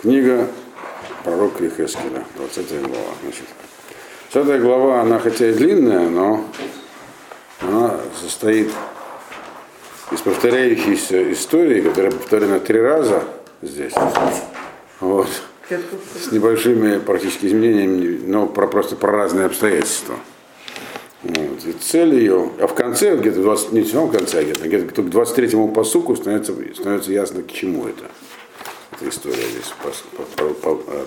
Книга пророка Ихескеля, 20 глава. Значит, 20 глава, она хотя и длинная, но она состоит из повторяющейся истории, которая повторена три раза здесь. Вот. С небольшими практически изменениями, но про, просто про разные обстоятельства. Вот. И цель ее, а в конце, где-то 20, не в самом конце, а где-то, где-то к 23-му посуку становится, становится ясно, к чему это. Эта история здесь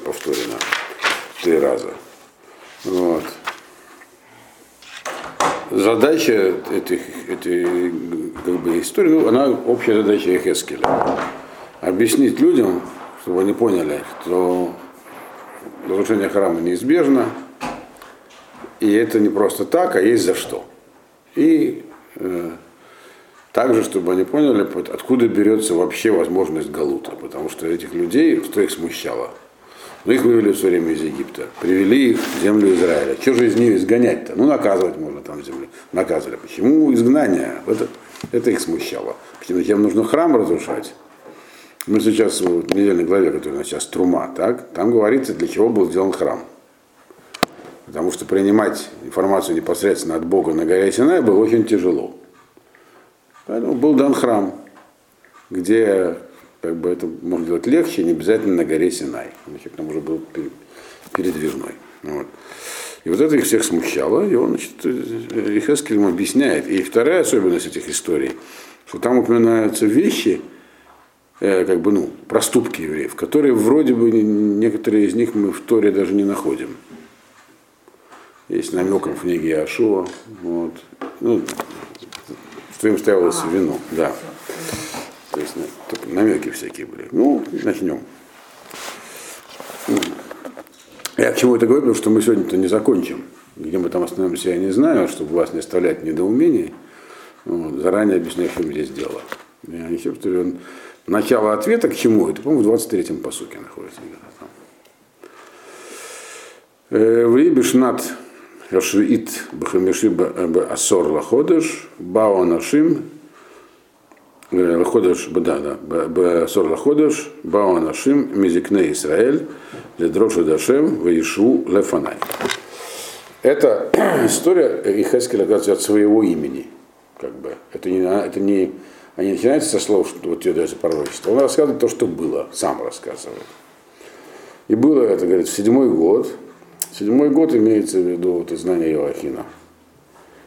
повторена три раза. Вот. Задача этих, этой как бы, истории, ну, она общая задача Эхескеля. Объяснить людям, чтобы они поняли, что разрушение храма неизбежно, и это не просто так, а есть за что. И э, также, чтобы они поняли, откуда берется вообще возможность Галута, потому что этих людей, что их смущало? Ну, их вывели все время из Египта, привели их в землю Израиля. Что же из них изгонять-то? Ну, наказывать можно там в земле. Наказывали. Почему изгнание? Это, это их смущало. Почему тем нужно храм разрушать? Мы сейчас в недельной главе, которая у нас сейчас Трума, так, там говорится, для чего был сделан храм. Потому что принимать информацию непосредственно от Бога на горе Синай было очень тяжело. Поэтому был дан храм, где как бы это можно делать легче, не обязательно на горе Синай. Значит, там уже был передвижной. Вот. И вот это их всех смущало, и он, значит, Ихескель ему объясняет. И вторая особенность этих историй, что там упоминаются вещи, э, как бы, ну, проступки евреев, которые вроде бы некоторые из них мы в Торе даже не находим есть намеком в книге Иошуа. Вот. Ну, что им ставилось в вину, да. То есть намеки всякие были. Ну, начнем. Я к чему это говорю, потому что мы сегодня-то не закончим. Где мы там остановимся, я не знаю, чтобы вас не оставлять недоумений. Вот, заранее объясняю, в чем здесь дело. Я не все, что он... Начало ответа к чему? Это, по-моему, в 23-м посуке находится. Э, в Рибишнат Рашвиит Бахамиши Асор Лаходыш, Бао Нашим, Лаходыш, да, да, Асор Лаходыш, Бао Нашим, Мизикне Исраэль, Ледрошу Дашем, Ваишу Лефанай. Это история Ихескеля, оказывается, от своего имени. Как бы. Это не, это не, они начинаются со слов, что вот тебе дается пророчество. Он рассказывает то, что было, сам рассказывает. И было это, говорит, в седьмой год, Седьмой год имеется в виду вот, знание Иоахина,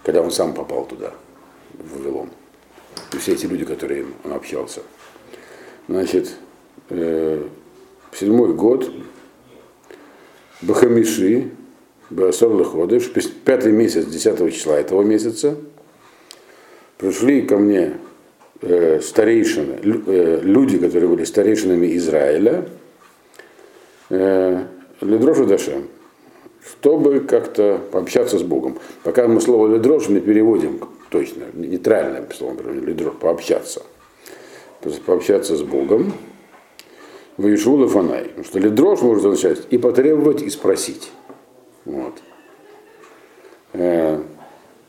когда он сам попал туда, в Вавилон. И все эти люди, которые он общался. Значит, э, седьмой год, Бахамиши, Баасор Леходыш, пятый месяц, 10 числа этого месяца, пришли ко мне э, старейшины, э, люди, которые были старейшинами Израиля, э, Ледрошу Дашем, чтобы как-то пообщаться с Богом. Пока мы слово лидрош не переводим точно, нейтральное слово лидрош, пообщаться. То есть пообщаться с Богом. Ваишула фанай. Потому что лидрош может означать и потребовать, и спросить. Вот. Э,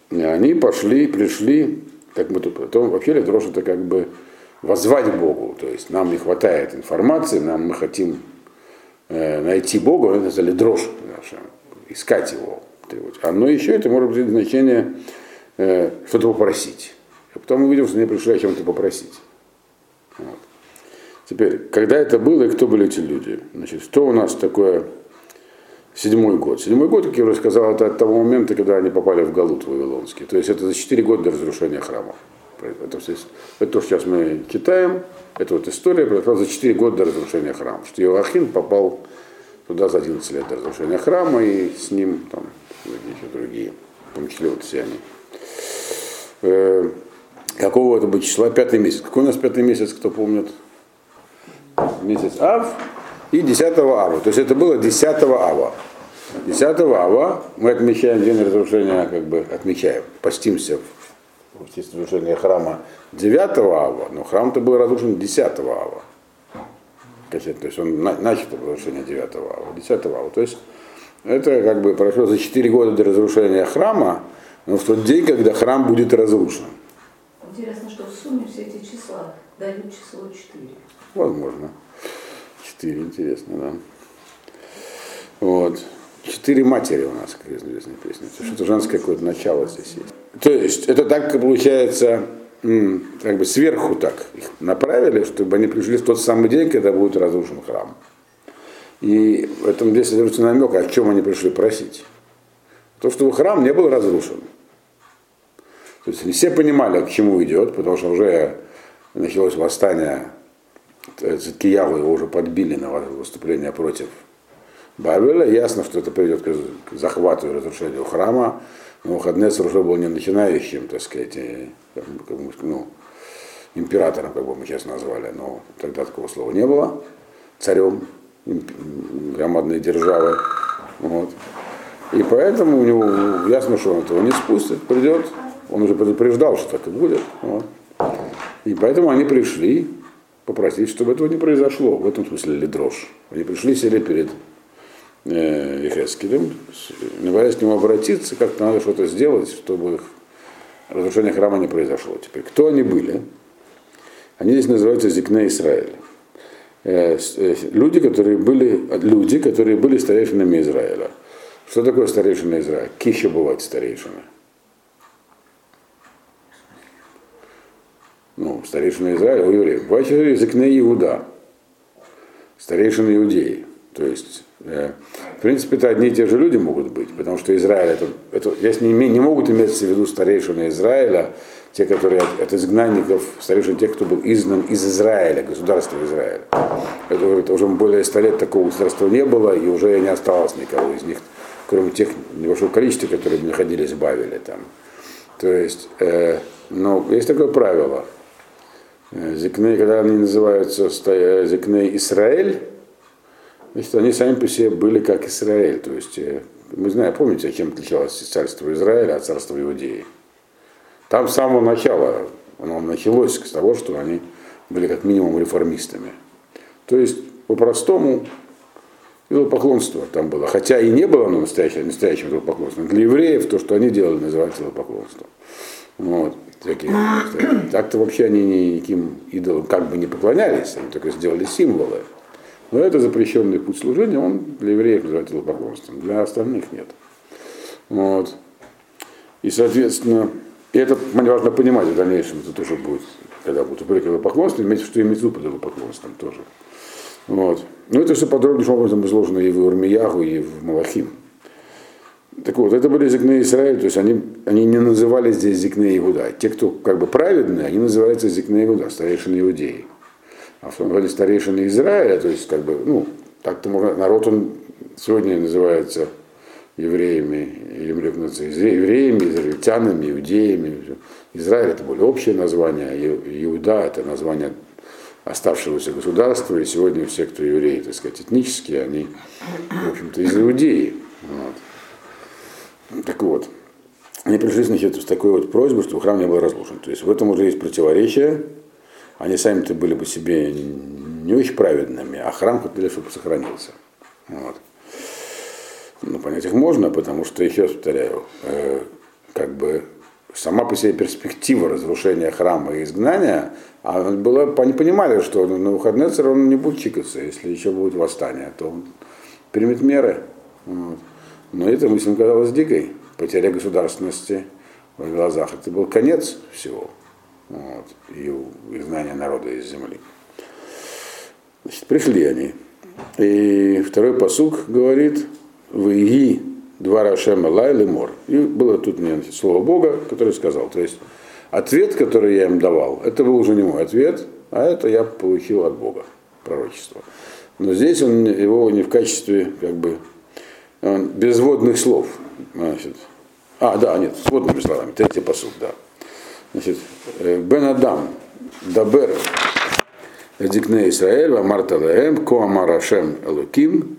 и они пошли, пришли, как мы тут потом, вообще лидрош это как бы возвать Богу. То есть нам не хватает информации, нам мы хотим э, найти Бога, это дрожь искать его. А но еще это может быть значение э, что-то попросить. А потом увидел, что мне пришло о чем-то попросить. Вот. Теперь, когда это было и кто были эти люди? Значит, что у нас такое седьмой год? Седьмой год, как я уже сказал, это от того момента, когда они попали в Галут Вавилонский. То есть это за четыре года до разрушения храма. Это, это то, что сейчас мы читаем, это вот история произошла за четыре года до разрушения храма. Что Иоахин попал туда за 11 лет до разрушения храма, и с ним там еще другие, в том числе вот все они. Э, какого это будет числа? Пятый месяц. Какой у нас пятый месяц, кто помнит? Месяц Ав и 10 Ава. То есть это было 10 Ава. 10 Ава мы отмечаем день разрушения, как бы отмечаем, постимся в честь разрушения храма 9 Ава, но храм-то был разрушен 10 Ава. То есть он начал разрушение 9 ава, 10 ава. То есть это как бы прошло за 4 года до разрушения храма, но в тот день, когда храм будет разрушен. Интересно, что в сумме все эти числа дают число 4. Возможно. Четыре, интересно, да. Вот. Четыре матери у нас, как известная песня. Что-то женское какое-то начало здесь есть. То есть, это так получается, как бы сверху так их направили, чтобы они пришли в тот самый день, когда будет разрушен храм. И в этом здесь содержится намек, о чем они пришли просить. То, чтобы храм не был разрушен. То есть они все понимали, к чему идет, потому что уже началось восстание Циткияву, его уже подбили на выступление против Бавеля. Ясно, что это приведет к захвату и разрушению храма. Но Хаднецер уже был не начинающим, так сказать, ну, императором, как бы мы сейчас назвали, но тогда такого слова не было, царем громадной державы. Вот. И поэтому у него ясно, что он этого не спустит, придет. Он уже предупреждал, что так и будет. Вот. И поэтому они пришли попросить, чтобы этого не произошло. В этом смысле лидрош. Они пришли, сели перед э, Ехескелем, не к нему обратиться, как-то надо что-то сделать, чтобы разрушение храма не произошло. Теперь, кто они были? Они здесь называются Зикне Израиль. Э, э, люди, которые были, люди, которые были старейшинами Израиля. Что такое старейшина Израиля? Кища бывает старейшина. Ну, старейшина Израиля у евреев. Бывает Зикне Иуда. Старейшина иудеи. То есть Э, в принципе, это одни и те же люди могут быть, потому что Израиль, это, это, здесь не, не могут иметься в виду старейшины Израиля, те, которые от, от изгнанников, старейшин тех, кто был изгнан из Израиля, государства Израиля. Это, это уже более ста лет такого государства не было, и уже не осталось никого из них, кроме тех небольшого количества, которые находились в Бавеле там. То есть, э, но есть такое правило. Э, зикней, когда они называются э, Зикней Израиль, Значит, они сами по себе были как Израиль. То есть, э, мы знаем, помните, чем отличалось царство Израиля от царства Иудеи? Там с самого начала оно началось с того, что они были как минимум реформистами. То есть, по-простому, идолопоклонство там было. Хотя и не было оно настоящее, настоящим идолопоклонством. Для евреев то, что они делали, называется идолопоклонством. Вот. Такие, так-то вообще они никаким идолам как бы не поклонялись, они только сделали символы. Но это запрещенный путь служения, он для евреев называется идолопоклонством, для остальных нет. Вот. И, соответственно, и это важно понимать в дальнейшем, это тоже будет, когда будут упрек идолопоклонством, иметь, что иметь под идолопоклонством тоже. Вот. Но это все подробнейшим образом изложено и в Урмиягу, и в Малахим. Так вот, это были зикны Израиль, то есть они, они не называли здесь зикны Иуда. Те, кто как бы праведные, они называются зикны Иуда, старейшины иудеи а в том деле старейшины Израиля, то есть как бы, ну, так-то можно, народ он сегодня называется евреями, евреями, израильтянами, иудеями. Израиль это более общее название, а Иуда это название оставшегося государства, и сегодня все, кто евреи, так сказать, этнические, они, в общем-то, из Иудеи. Вот. Так вот, они пришли, значит, с такой вот просьбой, чтобы храм не был разрушен. То есть в этом уже есть противоречие, они сами-то были бы себе не очень праведными, а храм хотели, чтобы сохранился. Вот. Ну, понять их можно, потому что, еще раз повторяю, э, как бы сама по себе перспектива разрушения храма и изгнания, а было, они понимали, что на выходные он не будет чикаться, если еще будет восстание, то он примет меры. Вот. Но это мысль казалась дикой, потеря государственности в глазах. Это был конец всего вот, и изгнание народа из земли. Значит, пришли они. И второй посук говорит, «Выи два Рашема лай мор». И было тут мне слово Бога, который сказал. То есть ответ, который я им давал, это был уже не мой ответ, а это я получил от Бога, пророчество. Но здесь он его не в качестве как бы безводных слов. Значит, а, да, нет, с водными словами. Третий посуд, да. Значит, э, Бен Адам, Дабер, Эдикне Исраэль, Марта Лаэм, Коамар Ашем Элуким,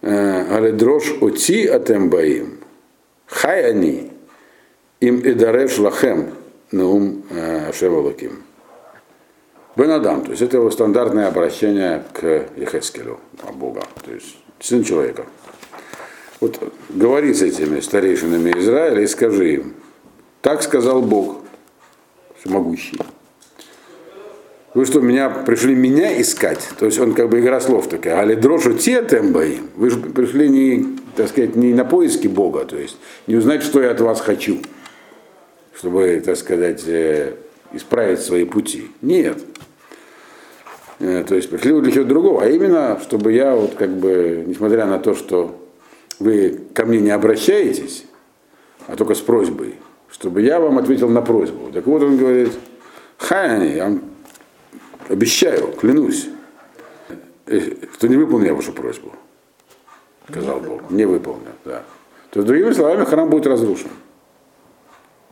э, Аледрош Оти Атем Баим, Хай они, им Идарев Лахем, Наум э, Ашем Элуким. Бен Адам, то есть это его стандартное обращение к Ехескелю, Бога, то есть сын человека. Вот говори с этими старейшинами Израиля и скажи им, так сказал Бог, всемогущий. Вы что, меня пришли меня искать? То есть он как бы игра слов такая. Али дрожу те тембоим. Вы же пришли не, так сказать, не на поиски Бога, то есть не узнать, что я от вас хочу, чтобы, так сказать, э, исправить свои пути. Нет. Э, то есть пришли для чего-то другого, а именно, чтобы я вот как бы, несмотря на то, что вы ко мне не обращаетесь, а только с просьбой, чтобы я вам ответил на просьбу. Так вот он говорит, хай, я вам обещаю, клянусь, что не выполню вашу просьбу, сказал не Бог. Не выполню, да. То есть, другими словами, храм будет разрушен.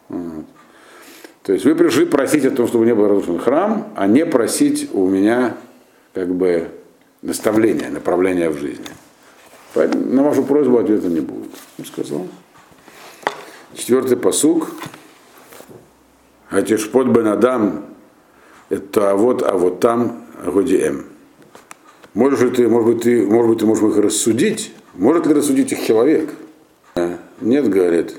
То есть вы пришли просить о том, чтобы не был разрушен храм, а не просить у меня как бы наставления, направления в жизни. Поэтому на вашу просьбу ответа не будет. Он сказал. Четвертый посук. Атишпот бен Адам, это а вот, а вот там, Годиэм. Можешь ты, может быть, ты, может быть, ты можешь их рассудить? Может ли рассудить их человек? Нет, говорит,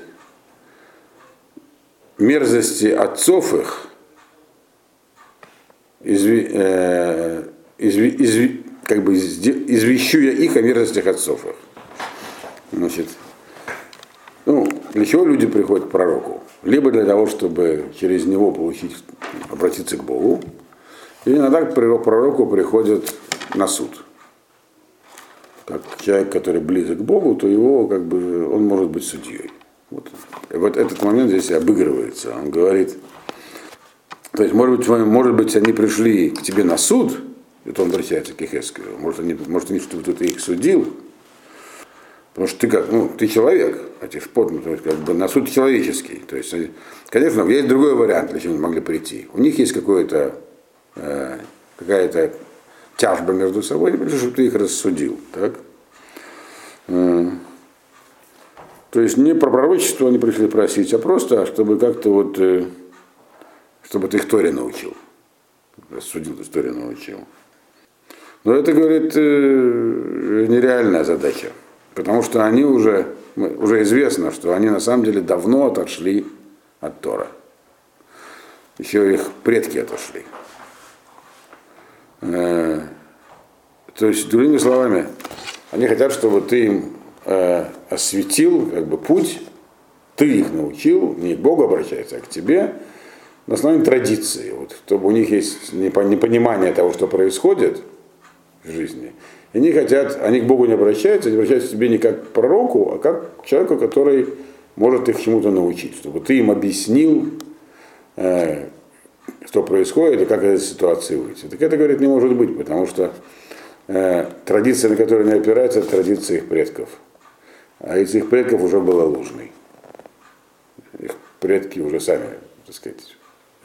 мерзости отцов их, изви, э, изви, изви, как бы извещу я их о мерзостях отцов их. Значит, ну, для чего люди приходят к пророку? Либо для того, чтобы через него получить, обратиться к Богу, или иногда к пророку приходят на суд. Как человек, который близок к Богу, то его как бы он может быть судьей. Вот. И вот этот момент здесь обыгрывается. Он говорит, то есть, может быть, может быть, они пришли к тебе на суд, это он обращается к Ихескелю, может, они, может, они, чтобы ты их судил, потому что ты как, ну, ты человек, а ты ну, то есть, как бы на суд человеческий. То есть, конечно, есть другой вариант, для они могли прийти. У них есть какое-то, э, какая-то тяжба между собой, пришли, чтобы ты их рассудил. Так? Э, то есть не про пророчество они пришли просить, а просто, чтобы как-то вот, э, чтобы ты их Торе научил. Судил, Торе научил. Но это, говорит, э, нереальная задача. Потому что они уже, уже известно, что они на самом деле давно отошли от Тора. Еще их предки отошли. Э, то есть, другими словами, они хотят, чтобы ты им э, осветил как бы, путь, ты их научил, не к Богу обращается, а к тебе, на основании традиции, вот, чтобы у них есть непонимание того, что происходит в жизни. Они хотят, они к Богу не обращаются, они обращаются к тебе не как к пророку, а как к человеку, который может их чему-то научить, чтобы ты им объяснил, э, что происходит и как из этой ситуации выйти. Так это, говорит, не может быть, потому что э, традиция, на которую они опираются, это традиция их предков а из их предков уже было ложный. Их предки уже сами, так сказать,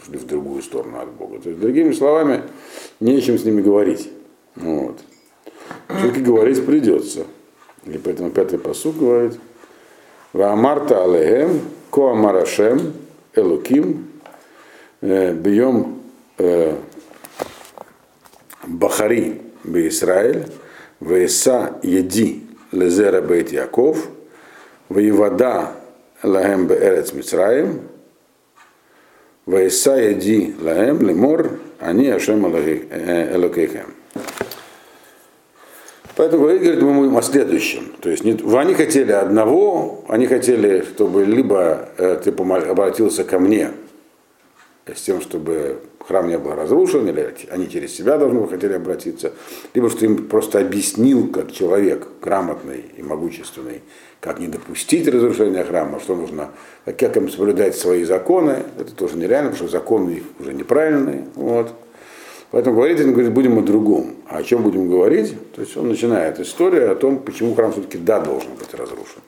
шли в другую сторону от Бога. То есть, другими словами, не о чем с ними говорить. Вот. Все-таки говорить придется. И поэтому пятый посуд говорит, Ваамарта алехем, коамарашем, элуким, э, бьем э, Бахари бы Израиль, Веса еди лезера бейт Яков, воевода лаем беэрец Мицраим, Ваиса яди лаем лемор, они ашем элокейхем. Поэтому говорит, мы будем о следующем. То есть не, они хотели одного, они хотели, чтобы либо э, ты обратился ко мне с тем, чтобы храм не был разрушен, или они через себя должны хотели обратиться, либо что им просто объяснил, как человек грамотный и могущественный, как не допустить разрушения храма, что нужно, как им соблюдать свои законы, это тоже нереально, потому что законы уже неправильные. Вот. Поэтому говорить, он говорит, будем о другом. А о чем будем говорить? То есть он начинает историю о том, почему храм все-таки да должен быть разрушен.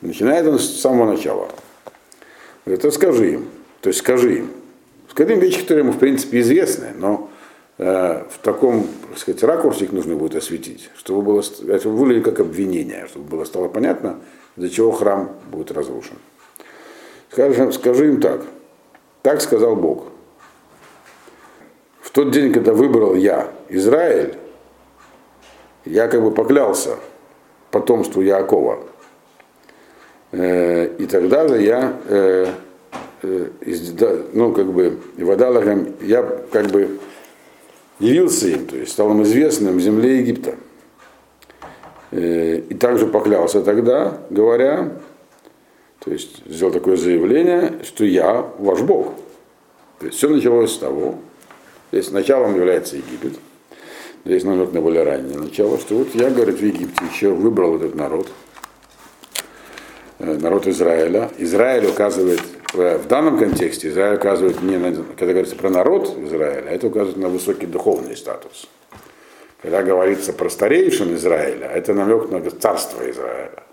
Начинает он с самого начала. Говорит, расскажи им. То есть скажи им, Скажем вещи, которые ему, в принципе, известны, но э, в таком, так сказать, ракурсе их нужно будет осветить, чтобы было, это выглядит как обвинение, чтобы было стало понятно, из-за чего храм будет разрушен. Скажем, скажи им так. Так сказал Бог. Тот день, когда выбрал я Израиль, я как бы поклялся потомству Яакова. Э, и тогда же я э, Э, ну, как бы, вода лагам, я как бы явился им, то есть стал им известным в земле Египта. И также поклялся тогда, говоря, то есть сделал такое заявление, что я ваш Бог. То есть все началось с того, то есть началом является Египет, здесь намек на более раннее начало, что вот я, говорит, в Египте еще выбрал этот народ, э, народ Израиля. Израиль указывает, в данном контексте Израиль указывает не на, когда говорится про народ Израиля, это указывает на высокий духовный статус. Когда говорится про старейшин Израиля, это намек на царство Израиля.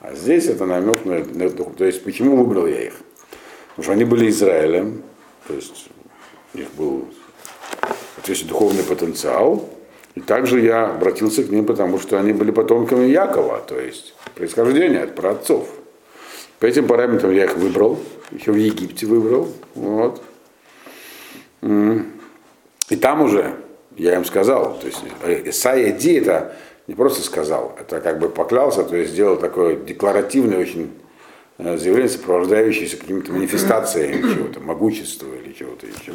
А здесь это намек на, на то есть почему выбрал я их? Потому что они были Израилем, то есть у них был есть духовный потенциал. И также я обратился к ним, потому что они были потомками Якова, то есть происхождение от праотцов. По этим параметрам я их выбрал, еще в Египте выбрал. Вот. И там уже я им сказал, то есть Исайя Ди это не просто сказал, это как бы поклялся, то есть сделал такое декларативное очень заявление, сопровождающееся какими-то манифестациями чего-то, могущества или чего-то еще,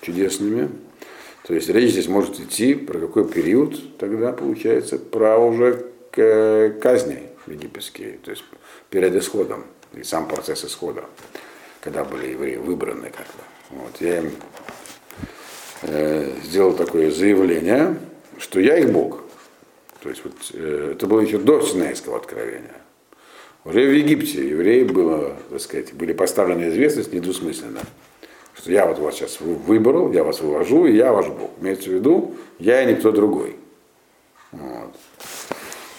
чудесными. То есть речь здесь может идти про какой период тогда получается, про уже казни египетские, то есть перед исходом, и сам процесс исхода, когда были евреи выбраны как бы. Вот, я им э, сделал такое заявление, что я их Бог. То есть вот, э, это было еще до Синайского откровения. Уже в Египте евреи было, так сказать, были поставлены известность недвусмысленно, что я вот вас сейчас выбрал, я вас вывожу, и я ваш Бог. Имеется в виду, я и никто другой. Вот.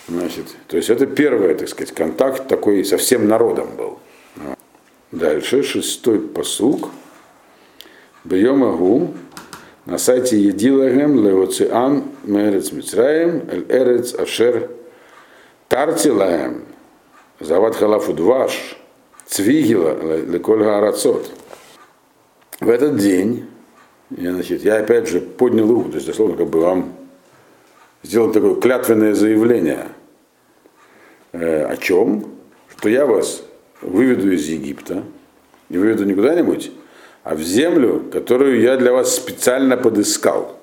Значит, то есть это первый, так сказать, контакт такой со всем народом был. Дальше, шестой посук. Бьем Агу, на сайте Едилагем Леоциан Мерец Мицраем Эль Эрец Ашер Тартилаем Зават Халафу Дваш Цвигила Лекольга Арацот. В этот день я, значит, я опять же поднял руку, то есть дословно как бы вам сделал такое клятвенное заявление. Э, о чем? Что я вас выведу из Египта, не выведу не куда-нибудь, а в землю, которую я для вас специально подыскал.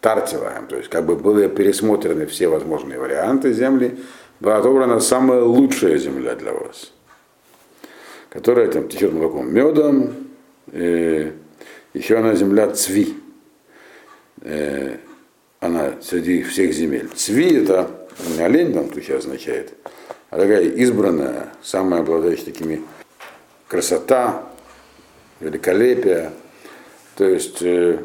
Тартилаем, то есть как бы были пересмотрены все возможные варианты земли, была отобрана самая лучшая земля для вас, которая там течет молоком медом, э, еще она земля Цви, э, она среди всех земель. Цви это не олень там тут означает, а такая избранная, самая обладающая такими красота, великолепие. То есть э,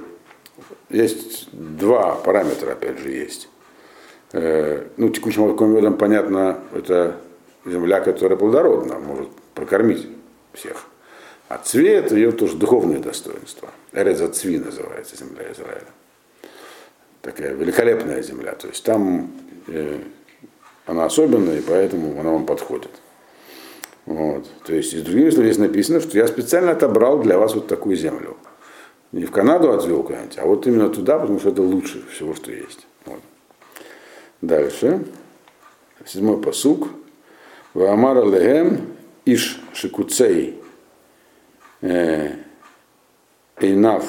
есть два параметра, опять же, есть. Э, ну, текущим молоком медом, понятно, это земля, которая плодородна, может прокормить всех. А цвет ее тоже духовное достоинство. Эреза Цви называется земля Израиля. Такая великолепная земля. То есть там э, она особенная, и поэтому она вам подходит. Вот. То есть, из других слов здесь написано, что я специально отобрал для вас вот такую землю. Не в Канаду отвел куда-нибудь, а вот именно туда, потому что это лучше всего, что есть. Дальше. Седьмой посук. Ваамара лехем иш шикуцей э, эйнав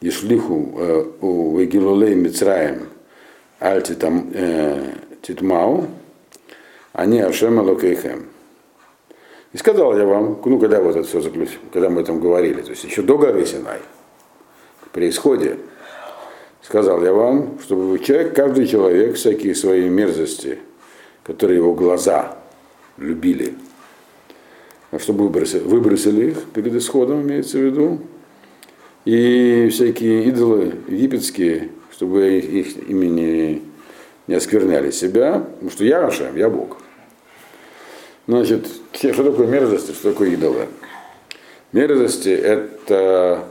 ешлиху э, у вегилулей мицраем аль э, титмау, они ашем алокейхем. И сказал я вам, ну, когда вот это все заключилось, когда мы этом говорили, то есть еще до горы Синай, при исходе, сказал я вам, чтобы человек, каждый человек, всякие свои мерзости, которые его глаза любили, чтобы выбросили, выбросили их перед исходом, имеется в виду, и всякие идолы египетские, чтобы их, их имени не оскверняли себя, потому что я Ашем, я Бог. Значит, что такое мерзости, что такое идолы? Мерзости – это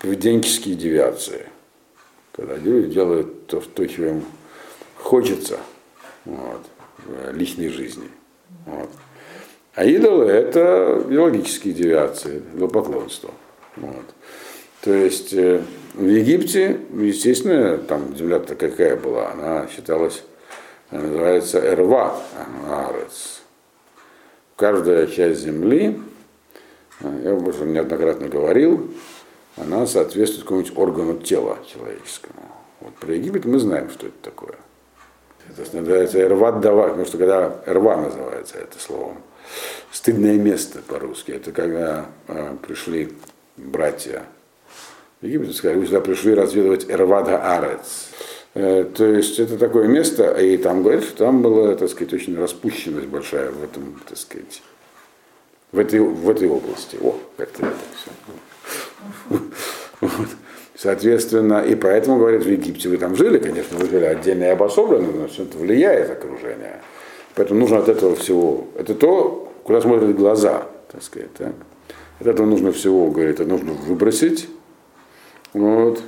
поведенческие девиации. Когда люди делают то, то чего им хочется вот, в личной жизни. Вот. А идолы – это биологические девиации, идолопоклонство. Вот. То есть э, в Египте, естественно, там земля-то какая была, она считалась называется Эрва Арец. Каждая часть земли, я уже неоднократно говорил, она соответствует какому-нибудь органу тела человеческому. Вот про Египет мы знаем, что это такое. Это называется эрват дава, потому что когда эрва называется это словом. Стыдное место по-русски. Это когда э, пришли братья Египет сказали, вы сюда пришли разведывать эрвада арец. Э, то есть это такое место, и там говорят, что там была, так сказать, очень распущенность большая в этом, так сказать, в этой, в этой области. О, как-то это все. Вот. Соответственно, и поэтому, говорят, в Египте вы там жили, конечно, вы жили отдельно и обособленно, но все это влияет окружение. Поэтому нужно от этого всего, это то, куда смотрят глаза, так сказать. Так? От этого нужно всего, говорит, это нужно выбросить. Вот.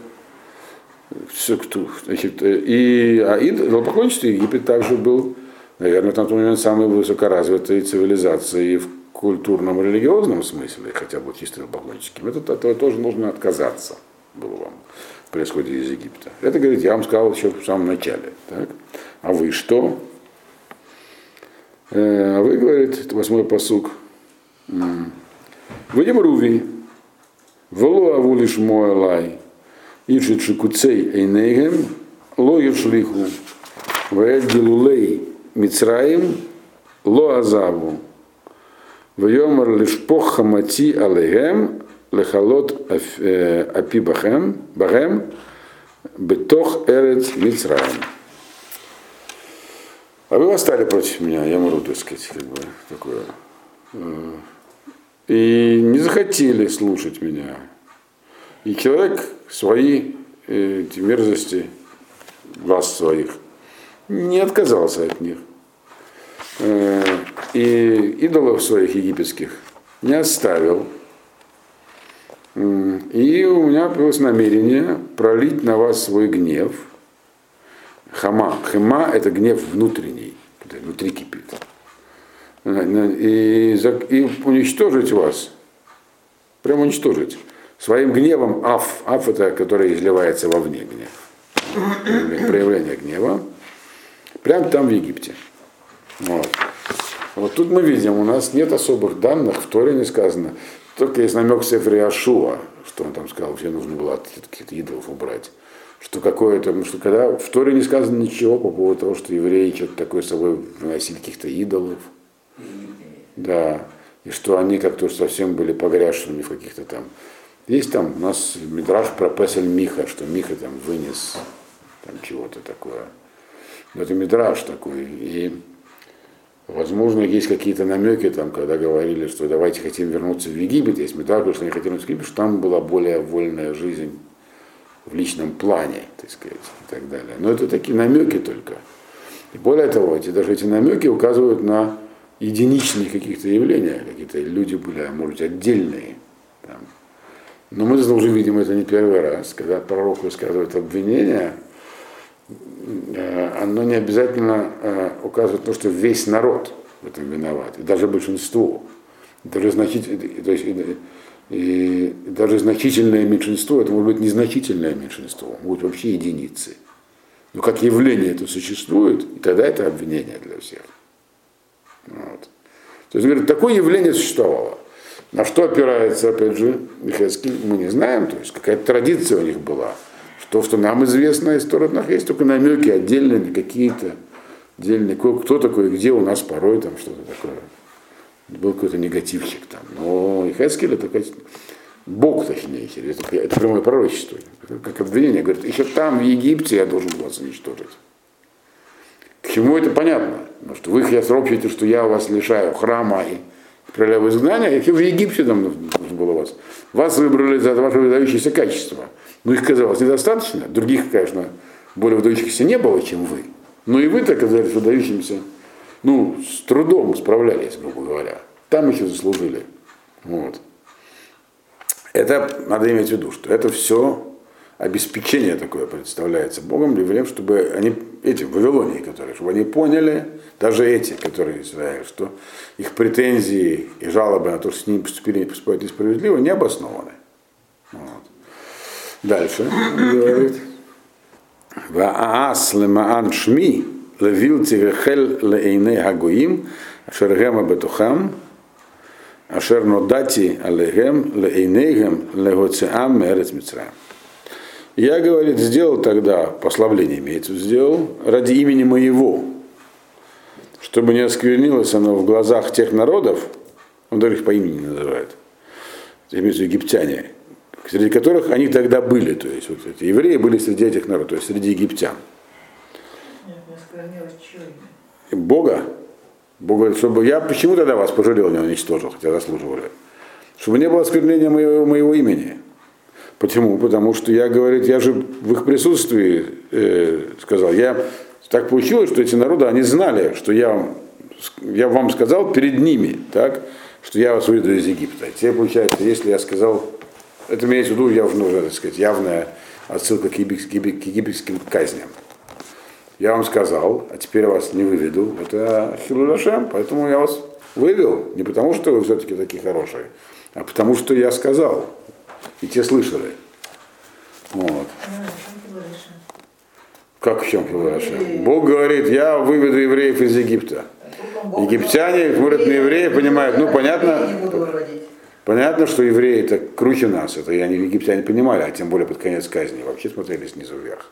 Все, кто, значит, и, а идолопоклонничество Египет также был, наверное, на тот момент самой высокоразвитой цивилизацией в культурном религиозном смысле, хотя бы чисто идолопоклонническим. Это, от этого тоже нужно отказаться было вам при из Египта. Это, говорит, я вам сказал еще в самом начале. Так? А вы что? Э, а вы, говорит, восьмой посук. Выйдем Руви. Вело авулиш моэлай. Ишит шикуцей эйнейгем. Ло юшлиху. Ваэль гилулей мицраим. Ло Вайомар лишпох хамати алейгем лехалот апи бахем, бахем, бетох эрец мицраем. А вы восстали против меня, я могу, так сказать, как бы такое. И не захотели слушать меня. И человек свои эти мерзости, вас своих, не отказался от них. И идолов своих египетских не оставил, и у меня появилось намерение пролить на вас свой гнев. Хама. Хема – это гнев внутренний, внутри кипит. И, и уничтожить вас, прям уничтожить. Своим гневом аф, аф это который изливается вовне гнев, проявление гнева, прямо там в Египте. Вот. Вот тут мы видим, у нас нет особых данных, в Торе не сказано, только есть намек в Сефре Ашуа, что он там сказал, все нужно было каких-то идолов убрать. Что какое-то, что когда в Торе не сказано ничего по поводу того, что евреи что-то такое с собой выносили каких-то идолов. Да. И что они как-то совсем были погряженными в каких-то там. Есть там у нас мидраж про Песель Миха, что Миха там вынес там чего-то такое. Но это мидраж такой. И Возможно, есть какие-то намеки, там, когда говорили, что давайте хотим вернуться в Египет, есть метафора, что они хотели вернуться в Египет, что там была более вольная жизнь в личном плане, так сказать, и так далее. Но это такие намеки только. И более того, эти, даже эти намеки указывают на единичные каких-то явления, какие-то люди были, а может быть, отдельные. Там. Но мы уже видим это не первый раз, когда пророк высказывает обвинения, Э, оно не обязательно э, указывает то, что весь народ в этом виноват, и даже большинство. Даже, значительное, то есть, и, и даже значительное меньшинство, это может быть незначительное меньшинство, может вообще единицы. Но как явление это существует, и тогда это обвинение для всех. Вот. То есть, говорит, такое явление существовало. На что опирается, опять же, Михайский, мы не знаем, то есть какая-то традиция у них была. То, что нам известно из сторонах, есть только намеки отдельные, какие-то отдельные, кто такой, где у нас порой там что-то такое. Был какой-то негативчик там. Но Ихескель это Бог, точнее, это, это прямое пророчество. как обвинение. Говорит, еще там, в Египте, я должен вас уничтожить. К чему это понятно? Потому что вы их ропщите, что я вас лишаю храма и отправляю в изгнание, и в Египте там нужно было вас. Вас выбрали за ваше выдающееся качество. Но их казалось недостаточно. Других, конечно, более выдающихся не было, чем вы. Но и вы-то оказались выдающимися, ну, с трудом справлялись, грубо говоря. Там еще заслужили. Вот. Это надо иметь в виду, что это все обеспечение такое представляется Богом евреям, чтобы они, эти Вавилонии, которые, чтобы они поняли, даже эти, которые Израиль, что их претензии и жалобы на то, что с ними поступили поступают несправедливо, не обоснованы. Вот. Дальше говорит. Ваас лемаан шми левил тирехел лейне хагуим шергема бетухам Ашер нодати алегем лейнегем легоцеам мерец мицраем. Я, говорит, сделал тогда, пославление имеется, сделал ради имени моего, чтобы не осквернилось оно в глазах тех народов, он даже их по имени называет, виду египтяне, среди которых они тогда были, то есть вот эти евреи были среди этих народов, то есть среди египтян. Бога. Бог говорит, чтобы я почему тогда вас пожалел, не уничтожил, хотя заслуживали. Чтобы не было осквернения моего, моего имени. Почему? Потому что я, говорит, я же в их присутствии э, сказал, я так получилось, что эти народы, они знали, что я, я вам сказал перед ними, так, что я вас выведу из Египта. Теперь получается, если я сказал, это имеется в виду явно, так сказать, явная отсылка к египетским казням. Я вам сказал, а теперь я вас не выведу. Это Хилулашем, поэтому я вас вывел. Не потому, что вы все-таки такие хорошие, а потому, что я сказал. И те слышали. Вот. Как в чем Хилулашем? Бог говорит, я выведу евреев из Египта. Египтяне смотрят на евреев, понимают, ну понятно, понятно, что евреи это круче нас, это я не египтяне понимали, а тем более под конец казни, вообще смотрели снизу вверх.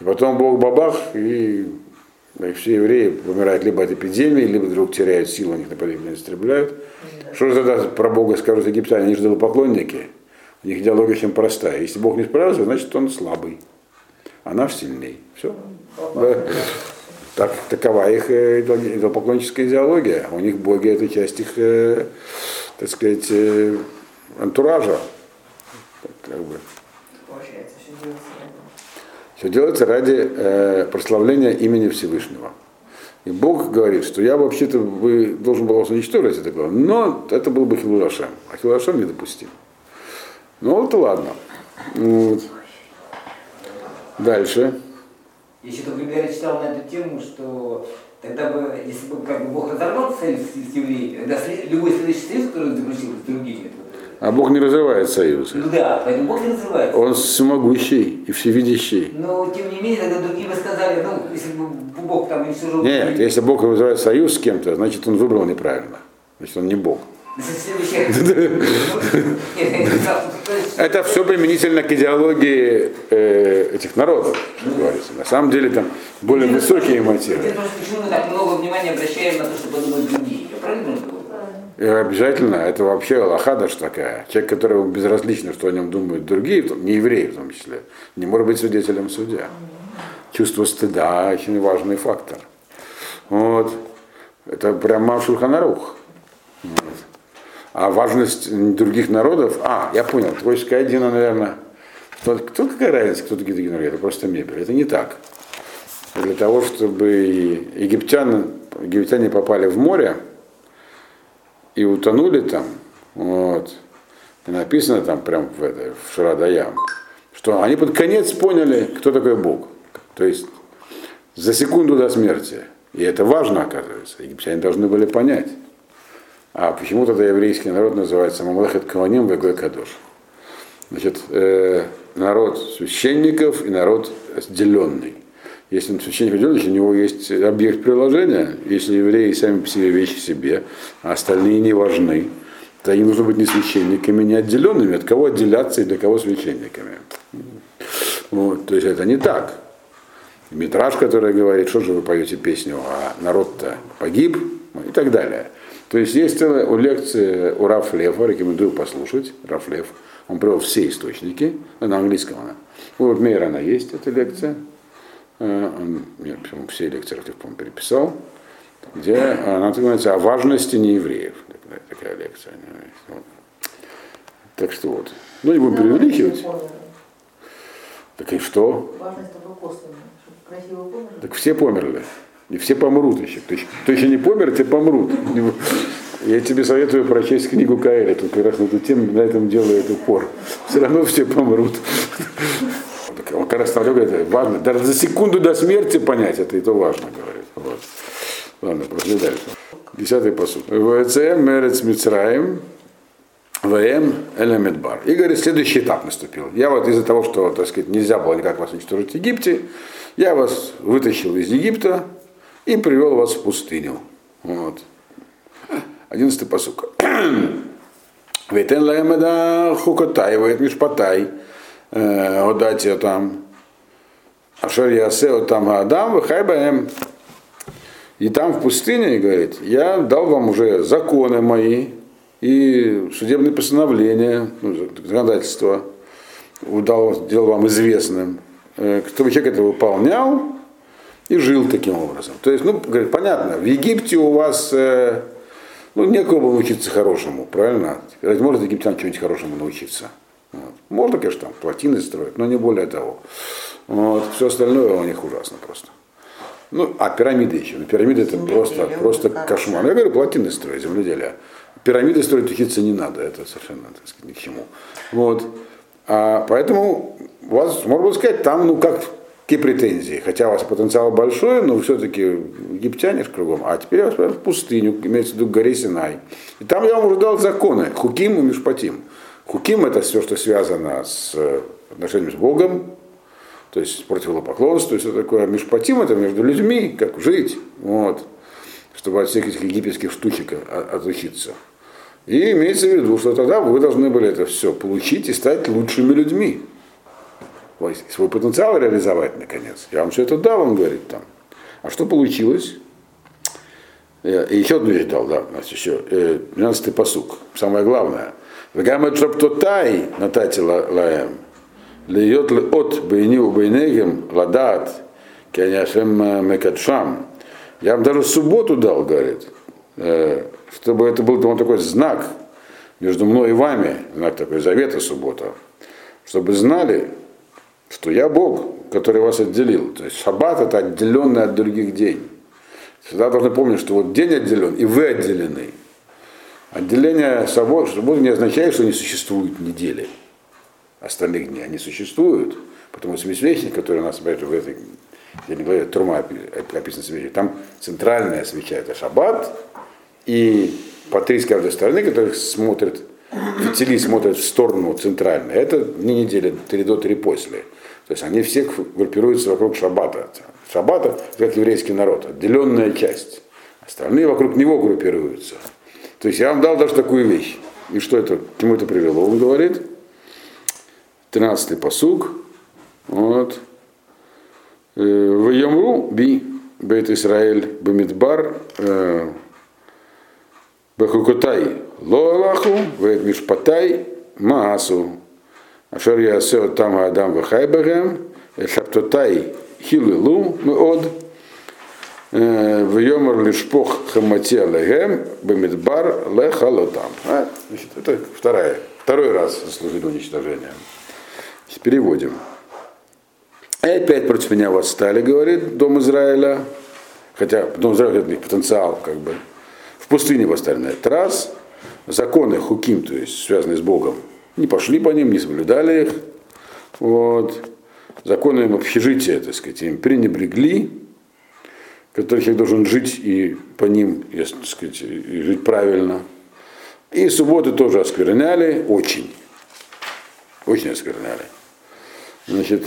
И потом Бог бабах, и, и все евреи помирают либо от эпидемии, либо вдруг теряют силу, у них нападение истребляют. Что тогда про Бога скажут египтяне? Они же поклонники. У них идеология очень простая. Если Бог не справился, значит он слабый. А наш сильней. Все. Да. Так, такова их э, идолопоклонническая идеология. У них боги это часть их, э, так сказать, э, антуража. Как бы. Все делается ради э, прославления имени Всевышнего. И Бог говорит, что я вообще-то должен был вас уничтожить, это но это был бы Хилулашем. А Хилулашем недопустим. Ну вот ладно. Вот. Дальше. Я еще только я читал на эту тему, что тогда бы, если бы как бы Бог разорвал союз с евреями, тогда любой следующий союз, который заключил с другими, а Бог не разрывает союз. Ну да, поэтому Бог не разрывает. Он всемогущий и всевидящий. Но тем не менее, тогда другие бы сказали, ну, если бы Бог там не уничтожил... Нет, если Бог разрывает союз с кем-то, значит он выбрал неправильно. Значит он не Бог. Это все применительно к идеологии э, этих народов, что говорится. На самом деле там более высокие мотивы. Почему мы так много внимания обращаем на то, что подумают другие? Я правильно и обязательно, это вообще Аллаха даже такая. Человек, которому безразлично, что о нем думают другие, не евреи в том числе, не может быть свидетелем судья. Чувство стыда очень важный фактор. Вот. Это прямо Шульханарух. Вот. А важность других народов, а, я понял, сказать, Дина, наверное, кто, кто какая разница, кто такие другие народы, это просто мебель. Это не так. Для того, чтобы египтяне, египтяне попали в море, и утонули там, вот, и написано там прям в, это, в Шарадаям, что они под конец поняли, кто такой Бог. То есть за секунду до смерти. И это важно, оказывается. Египтяне должны были понять. А почему тогда еврейский народ называется Мамлехет Каваним Вегой Кадош? Значит, э, народ священников и народ отделенный. Если он священник идет, у него есть объект приложения, если евреи сами по себе вещи себе, а остальные не важны, то они нужно быть не священниками, не отделенными, от кого отделяться и для кого священниками. Вот, то есть это не так. Митраж, который говорит, что же вы поете песню, а народ-то погиб и так далее. То есть есть целая у лекции у Рафлефа, рекомендую послушать, Рафлев, он привел все источники, на английском она. Вот Мейер она есть, эта лекция, Э, он, я все лекции по переписал, где она называется о важности неевреев. Такая, такая лекция. Вот. Так что вот. Ну, не будем преувеличивать. Так и что? Так все померли. И все помрут еще. Кто, еще. кто еще не помер, те помрут. Я тебе советую прочесть книгу Каэля, тут как раз на эту тему, на этом делает упор. Все равно все помрут. Как раз говорит, важно, даже за секунду до смерти понять это, и то важно, говорит. Вот. Ладно, пошли дальше. Десятый посуд. ВЦМ Мерец Мицраим ВМ Элемедбар. И говорит, следующий этап наступил. Я вот из-за того, что, так сказать, нельзя было никак вас уничтожить в Египте, я вас вытащил из Египта и привел вас в пустыню. Вот. 11 посук. Ветен лаемеда хукотай, вет мишпатай, одати там, ашер ясео там адам, выхайбаем. И там в пустыне, говорит, я дал вам уже законы мои и судебные постановления, ну, законодательство, удал, делал вам известным, кто бы человек это выполнял и жил таким образом. То есть, ну, говорит, понятно, в Египте у вас э, ну, некого было научиться хорошему, правильно? Разве может египтян чего-нибудь хорошему научиться? Вот. Можно, конечно, там плотины строить, но не более того. Вот. Все остальное у них ужасно просто. Ну, а пирамиды еще. Ну, пирамиды это просто, просто кошмар. Я говорю, плотины строить, земледелие. Пирамиды строить учиться не надо, это совершенно так сказать, ни к чему. Вот. А, поэтому у вас, можно сказать, там, ну как, какие претензии? Хотя у вас потенциал большой, но все-таки египтяне же кругом. А теперь я вас в пустыню, имеется в виду горе Синай. И там я вам уже дал законы, хуким и мишпатим. Хуким это все, что связано с отношением с Богом, то есть противопоклонство, и все такое. Мишпатим это между людьми, как жить, вот, чтобы от всех этих египетских штучек отучиться. И имеется в виду, что тогда вы должны были это все получить и стать лучшими людьми. Свой потенциал реализовать, наконец. Я вам все это дал, он говорит там. А что получилось? И еще одну вещь дал, да, у нас еще, 12-й посук, самое главное. Вегамет шаптотай натати лаем, льет от бейню бейнегем ладат, кеняшем мекатшам. Я вам даже субботу дал, говорит, чтобы это был он такой знак между мной и вами, знак такой завета суббота, чтобы знали, что я Бог, который вас отделил. То есть шаббат это отделенный от других день. Всегда должны помнить, что вот день отделен, и вы отделены. Отделение субботы, не означает, что не существует недели остальных дней. Они существуют, потому что свечник, который у нас в этой я не говорю, Трума описано свеча, там центральная свеча это шаббат, и по три с каждой стороны, которые смотрят, фитили смотрят в сторону центральной. Это дни недели, три до, три после. То есть они все группируются вокруг шаббата. Шаббата, как еврейский народ, отделенная часть. Остальные вокруг него группируются. То есть я вам дал даже такую вещь. И что это, к чему это привело? Он говорит, 13-й посуг, вот, «Э, в Ямру би Бейт Исраэль Бамидбар Бехукотай Лоалаху, Вейт Мишпатай Маасу. Ашер Ясео Там Адам Вахайбагам, Шаптотай Хилилу Меод, Вьомар Лишпох Хамати Алегем, Бамидбар Лехалотам. Значит, это вторая, второй раз заслужили уничтожение. Переводим. И опять против меня восстали, говорит Дом Израиля. Хотя Дом Израиля это их потенциал, как бы пустыне восстали на этот раз. Законы хуким, то есть связанные с Богом, не пошли по ним, не соблюдали их. Вот. Законы общежития, так сказать, им пренебрегли, который человек должен жить и по ним, так сказать, и жить правильно. И субботы тоже оскверняли, очень. Очень оскверняли. Значит,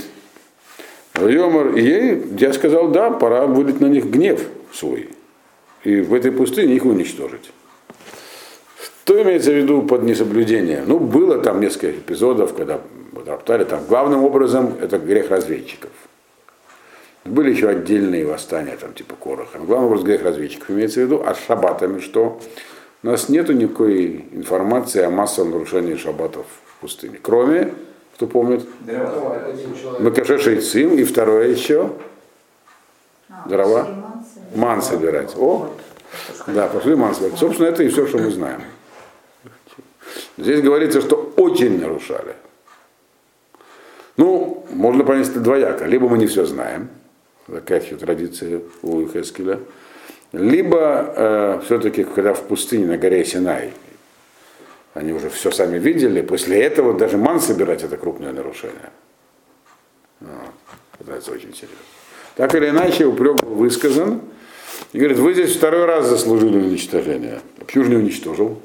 Йомар, и ей, я сказал, да, пора будет на них гнев свой и в этой пустыне их уничтожить. Что имеется в виду под несоблюдение? Ну, было там несколько эпизодов, когда роптали, там главным образом это грех разведчиков. Были еще отдельные восстания, там, типа Короха. Но главный образ грех разведчиков имеется в виду. А с шаббатами что? У нас нет никакой информации о массовом нарушении шаббатов в пустыне. Кроме, кто помнит? Макаше Шейцим и второе еще. А, Дрова ман собирать. О, да, пошли ман собирать. Собственно, это и все, что мы знаем. Здесь говорится, что очень нарушали. Ну, можно понять это двояко. Либо мы не все знаем, такая традиция у Хескеля, либо э, все-таки, когда в пустыне на горе Синай, они уже все сами видели, после этого даже ман собирать это крупное нарушение. Вот. Это очень серьезно. Так или иначе, упрек был высказан, и говорит, вы здесь второй раз заслужили уничтожение. Почему же не уничтожил?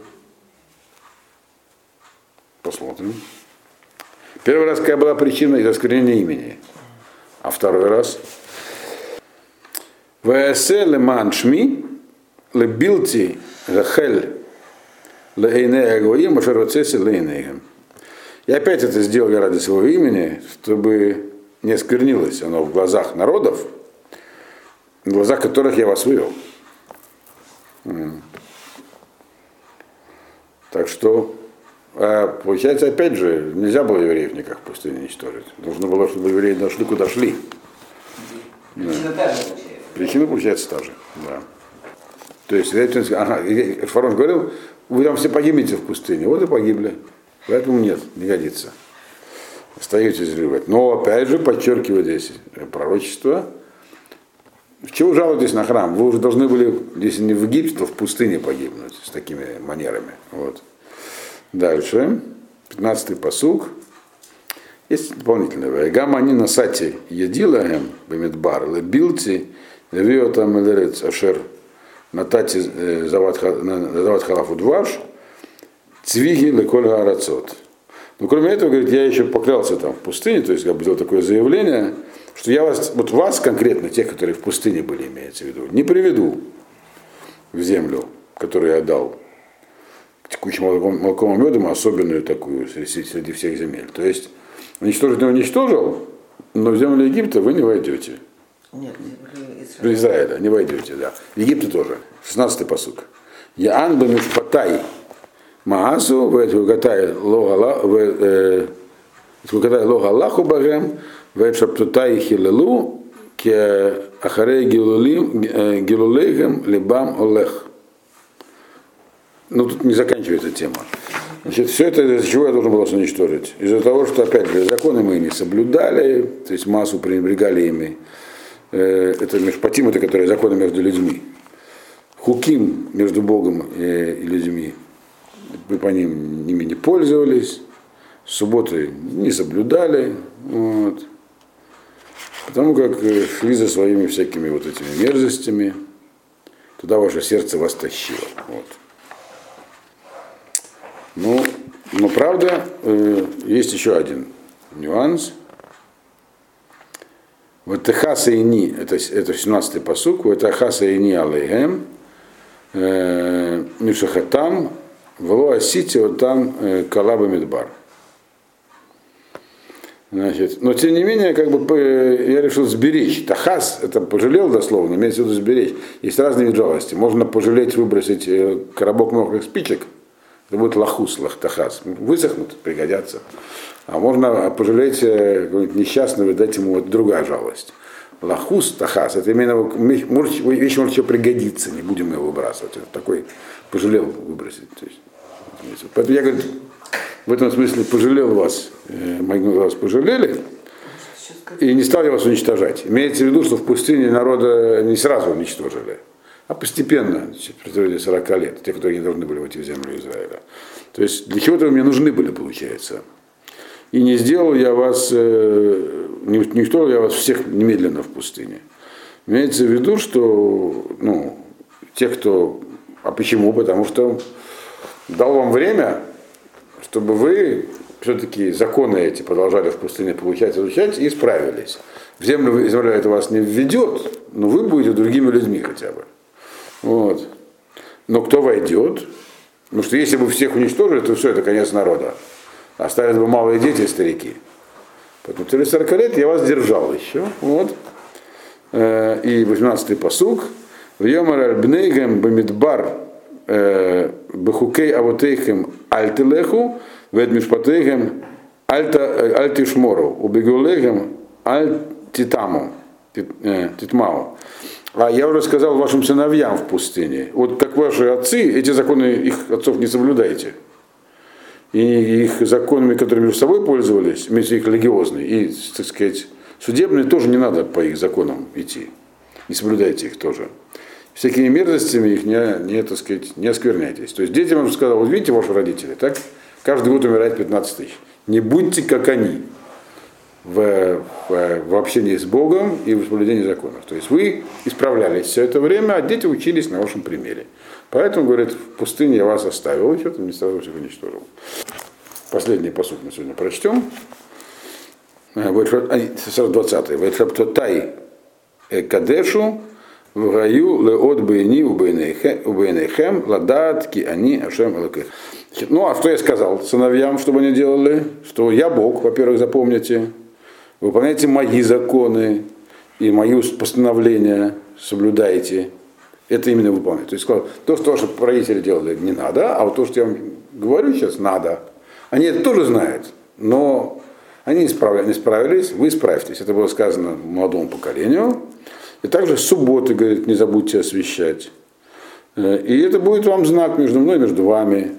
Посмотрим. Первый раз какая была причина из осквернения имени. А второй раз Ваэсе леман шми лебилти рахель лейне агоим, ашароцеси лейнеем. И опять это сделали ради своего имени, чтобы не осквернилось оно в глазах народов, в глазах которых я вас вывел. Так что, получается, опять же, нельзя было евреев никак в пустыне уничтожить. Нужно было, чтобы евреи дошли, куда шли. Причина та же получается. Причина получается та же. Да. То есть, ага, Фарон говорил, вы там все погибнете в пустыне. Вот и погибли. Поэтому нет, не годится. Остаетесь живы. Но опять же подчеркиваю здесь пророчество. В чего жалуетесь на храм? Вы уже должны были, если не в Египте, то в пустыне погибнуть с такими манерами. Вот. Дальше. 15-й посуг. Есть дополнительное. Вайгам они на сати едилаем бемидбар лебилти левиотам элерец ашер натати зават халафу дваш цвиги леколь арацот. Но кроме этого, говорит, я еще поклялся там в пустыне, то есть как бы сделал такое заявление, что я вас, вот вас конкретно, тех, которые в пустыне были, имеется в виду, не приведу в землю, которую я дал текущим молоком, молоком и медом, особенную такую среди, среди всех земель. То есть уничтожить не уничтожил, но в землю Египта вы не войдете. Нет, В Израиля не войдете, да. В Египте тоже. 16-й посук. Яан бы мишпатай маасу, вэткугатай лога лаху багем, вэтшаптутай хилелу, ке ахарей гилулейгем либам олех. Ну, тут не заканчивается тема. Значит, все это из-за чего я должен был уничтожить? Из-за того, что, опять же, законы мы не соблюдали, то есть массу пренебрегали ими. Это межпатим, это которые законы между людьми. Хуким между Богом и людьми. Мы по ним ними не пользовались. Субботы не соблюдали. Вот. Потому как шли за своими всякими вот этими мерзостями. Туда ваше сердце вас тащило. Вот. Ну, но правда, э, есть еще один нюанс. Вот Техаса и Ни, это, это 17-й посук, вот Техаса и Ни алейхем, э, Мишахатам, Вло Асити, вот там э, Калаба Медбар. Значит, но тем не менее, как бы я решил сберечь. Тахас, это пожалел дословно, имеется в виду сберечь. Есть разные виды жалости. Можно пожалеть выбросить коробок мокрых спичек, это будет лахус, лахтахас. Высохнут, пригодятся. А можно пожалеть какого-нибудь несчастного и дать ему вот другая жалость. Лахус, тахас, это именно вещь может еще пригодиться, не будем его выбрасывать. Это такой пожалел выбросить. Поэтому я говорю, в этом смысле пожалел вас, мои вас пожалели, и не стали вас уничтожать. Имеется в виду, что в пустыне народа не сразу уничтожили а постепенно, в протяжении 40 лет, те, которые не должны были войти в землю Израиля. То есть для чего-то вы мне нужны были, получается. И не сделал я вас, не, не устроил я вас всех немедленно в пустыне. Имеется в виду, что ну, те, кто... А почему? Потому что дал вам время, чтобы вы все-таки законы эти продолжали в пустыне получать, изучать и справились. В землю земля это вас не введет, но вы будете другими людьми хотя бы. Вот. Но кто войдет? Потому что если бы всех уничтожили, то все, это конец народа. Остались бы малые дети и старики. Поэтому через 40 лет я вас держал еще. Вот. Э, и 18-й посуг. В Йомар Бнейгем Бамидбар э, Бехукей Авотейхем Альтилеху, Вед Мишпатейхем Альтишмору, Убегулехем Альтитаму, Титмау. А я уже сказал вашим сыновьям в пустыне, вот как ваши отцы, эти законы их отцов не соблюдайте. И их законами, которыми между собой пользовались, имеется их религиозные, и, так сказать, судебные тоже не надо по их законам идти. Не соблюдайте их тоже. Всякими мерзостями их не, не, так сказать, не оскверняйтесь. То есть детям я сказал, вот видите ваши родители, так? Каждый год умирает 15 тысяч. Не будьте как они в, в, в общении с Богом и в соблюдении законов. То есть вы исправлялись все это время, а дети учились на вашем примере. Поэтому, говорит, в пустыне я вас оставил, и что-то не сразу всех уничтожил. Последний посуд мы сегодня прочтем. 20 Вайтраптотай Кадешу, в раю леот бейни убейнейхем ладат ки они ашем. Ну, а что я сказал сыновьям, чтобы они делали? Что я Бог, во-первых, запомните, выполняйте мои законы и мои постановления, соблюдайте. Это именно выполнять. То есть сказал, то, что ваши правители делали, не надо, а вот то, что я вам говорю сейчас, надо. Они это тоже знают, но они не, справля, не справились, вы справитесь. Это было сказано молодому поколению. И также субботы, говорит, не забудьте освещать. Э, и это будет вам знак между мной и между вами,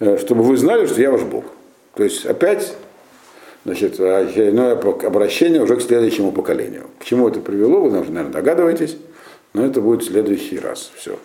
э, чтобы вы знали, что я ваш Бог. То есть опять значит, очередное обращение уже к следующему поколению. К чему это привело, вы, наверное, догадываетесь, но это будет в следующий раз. Все.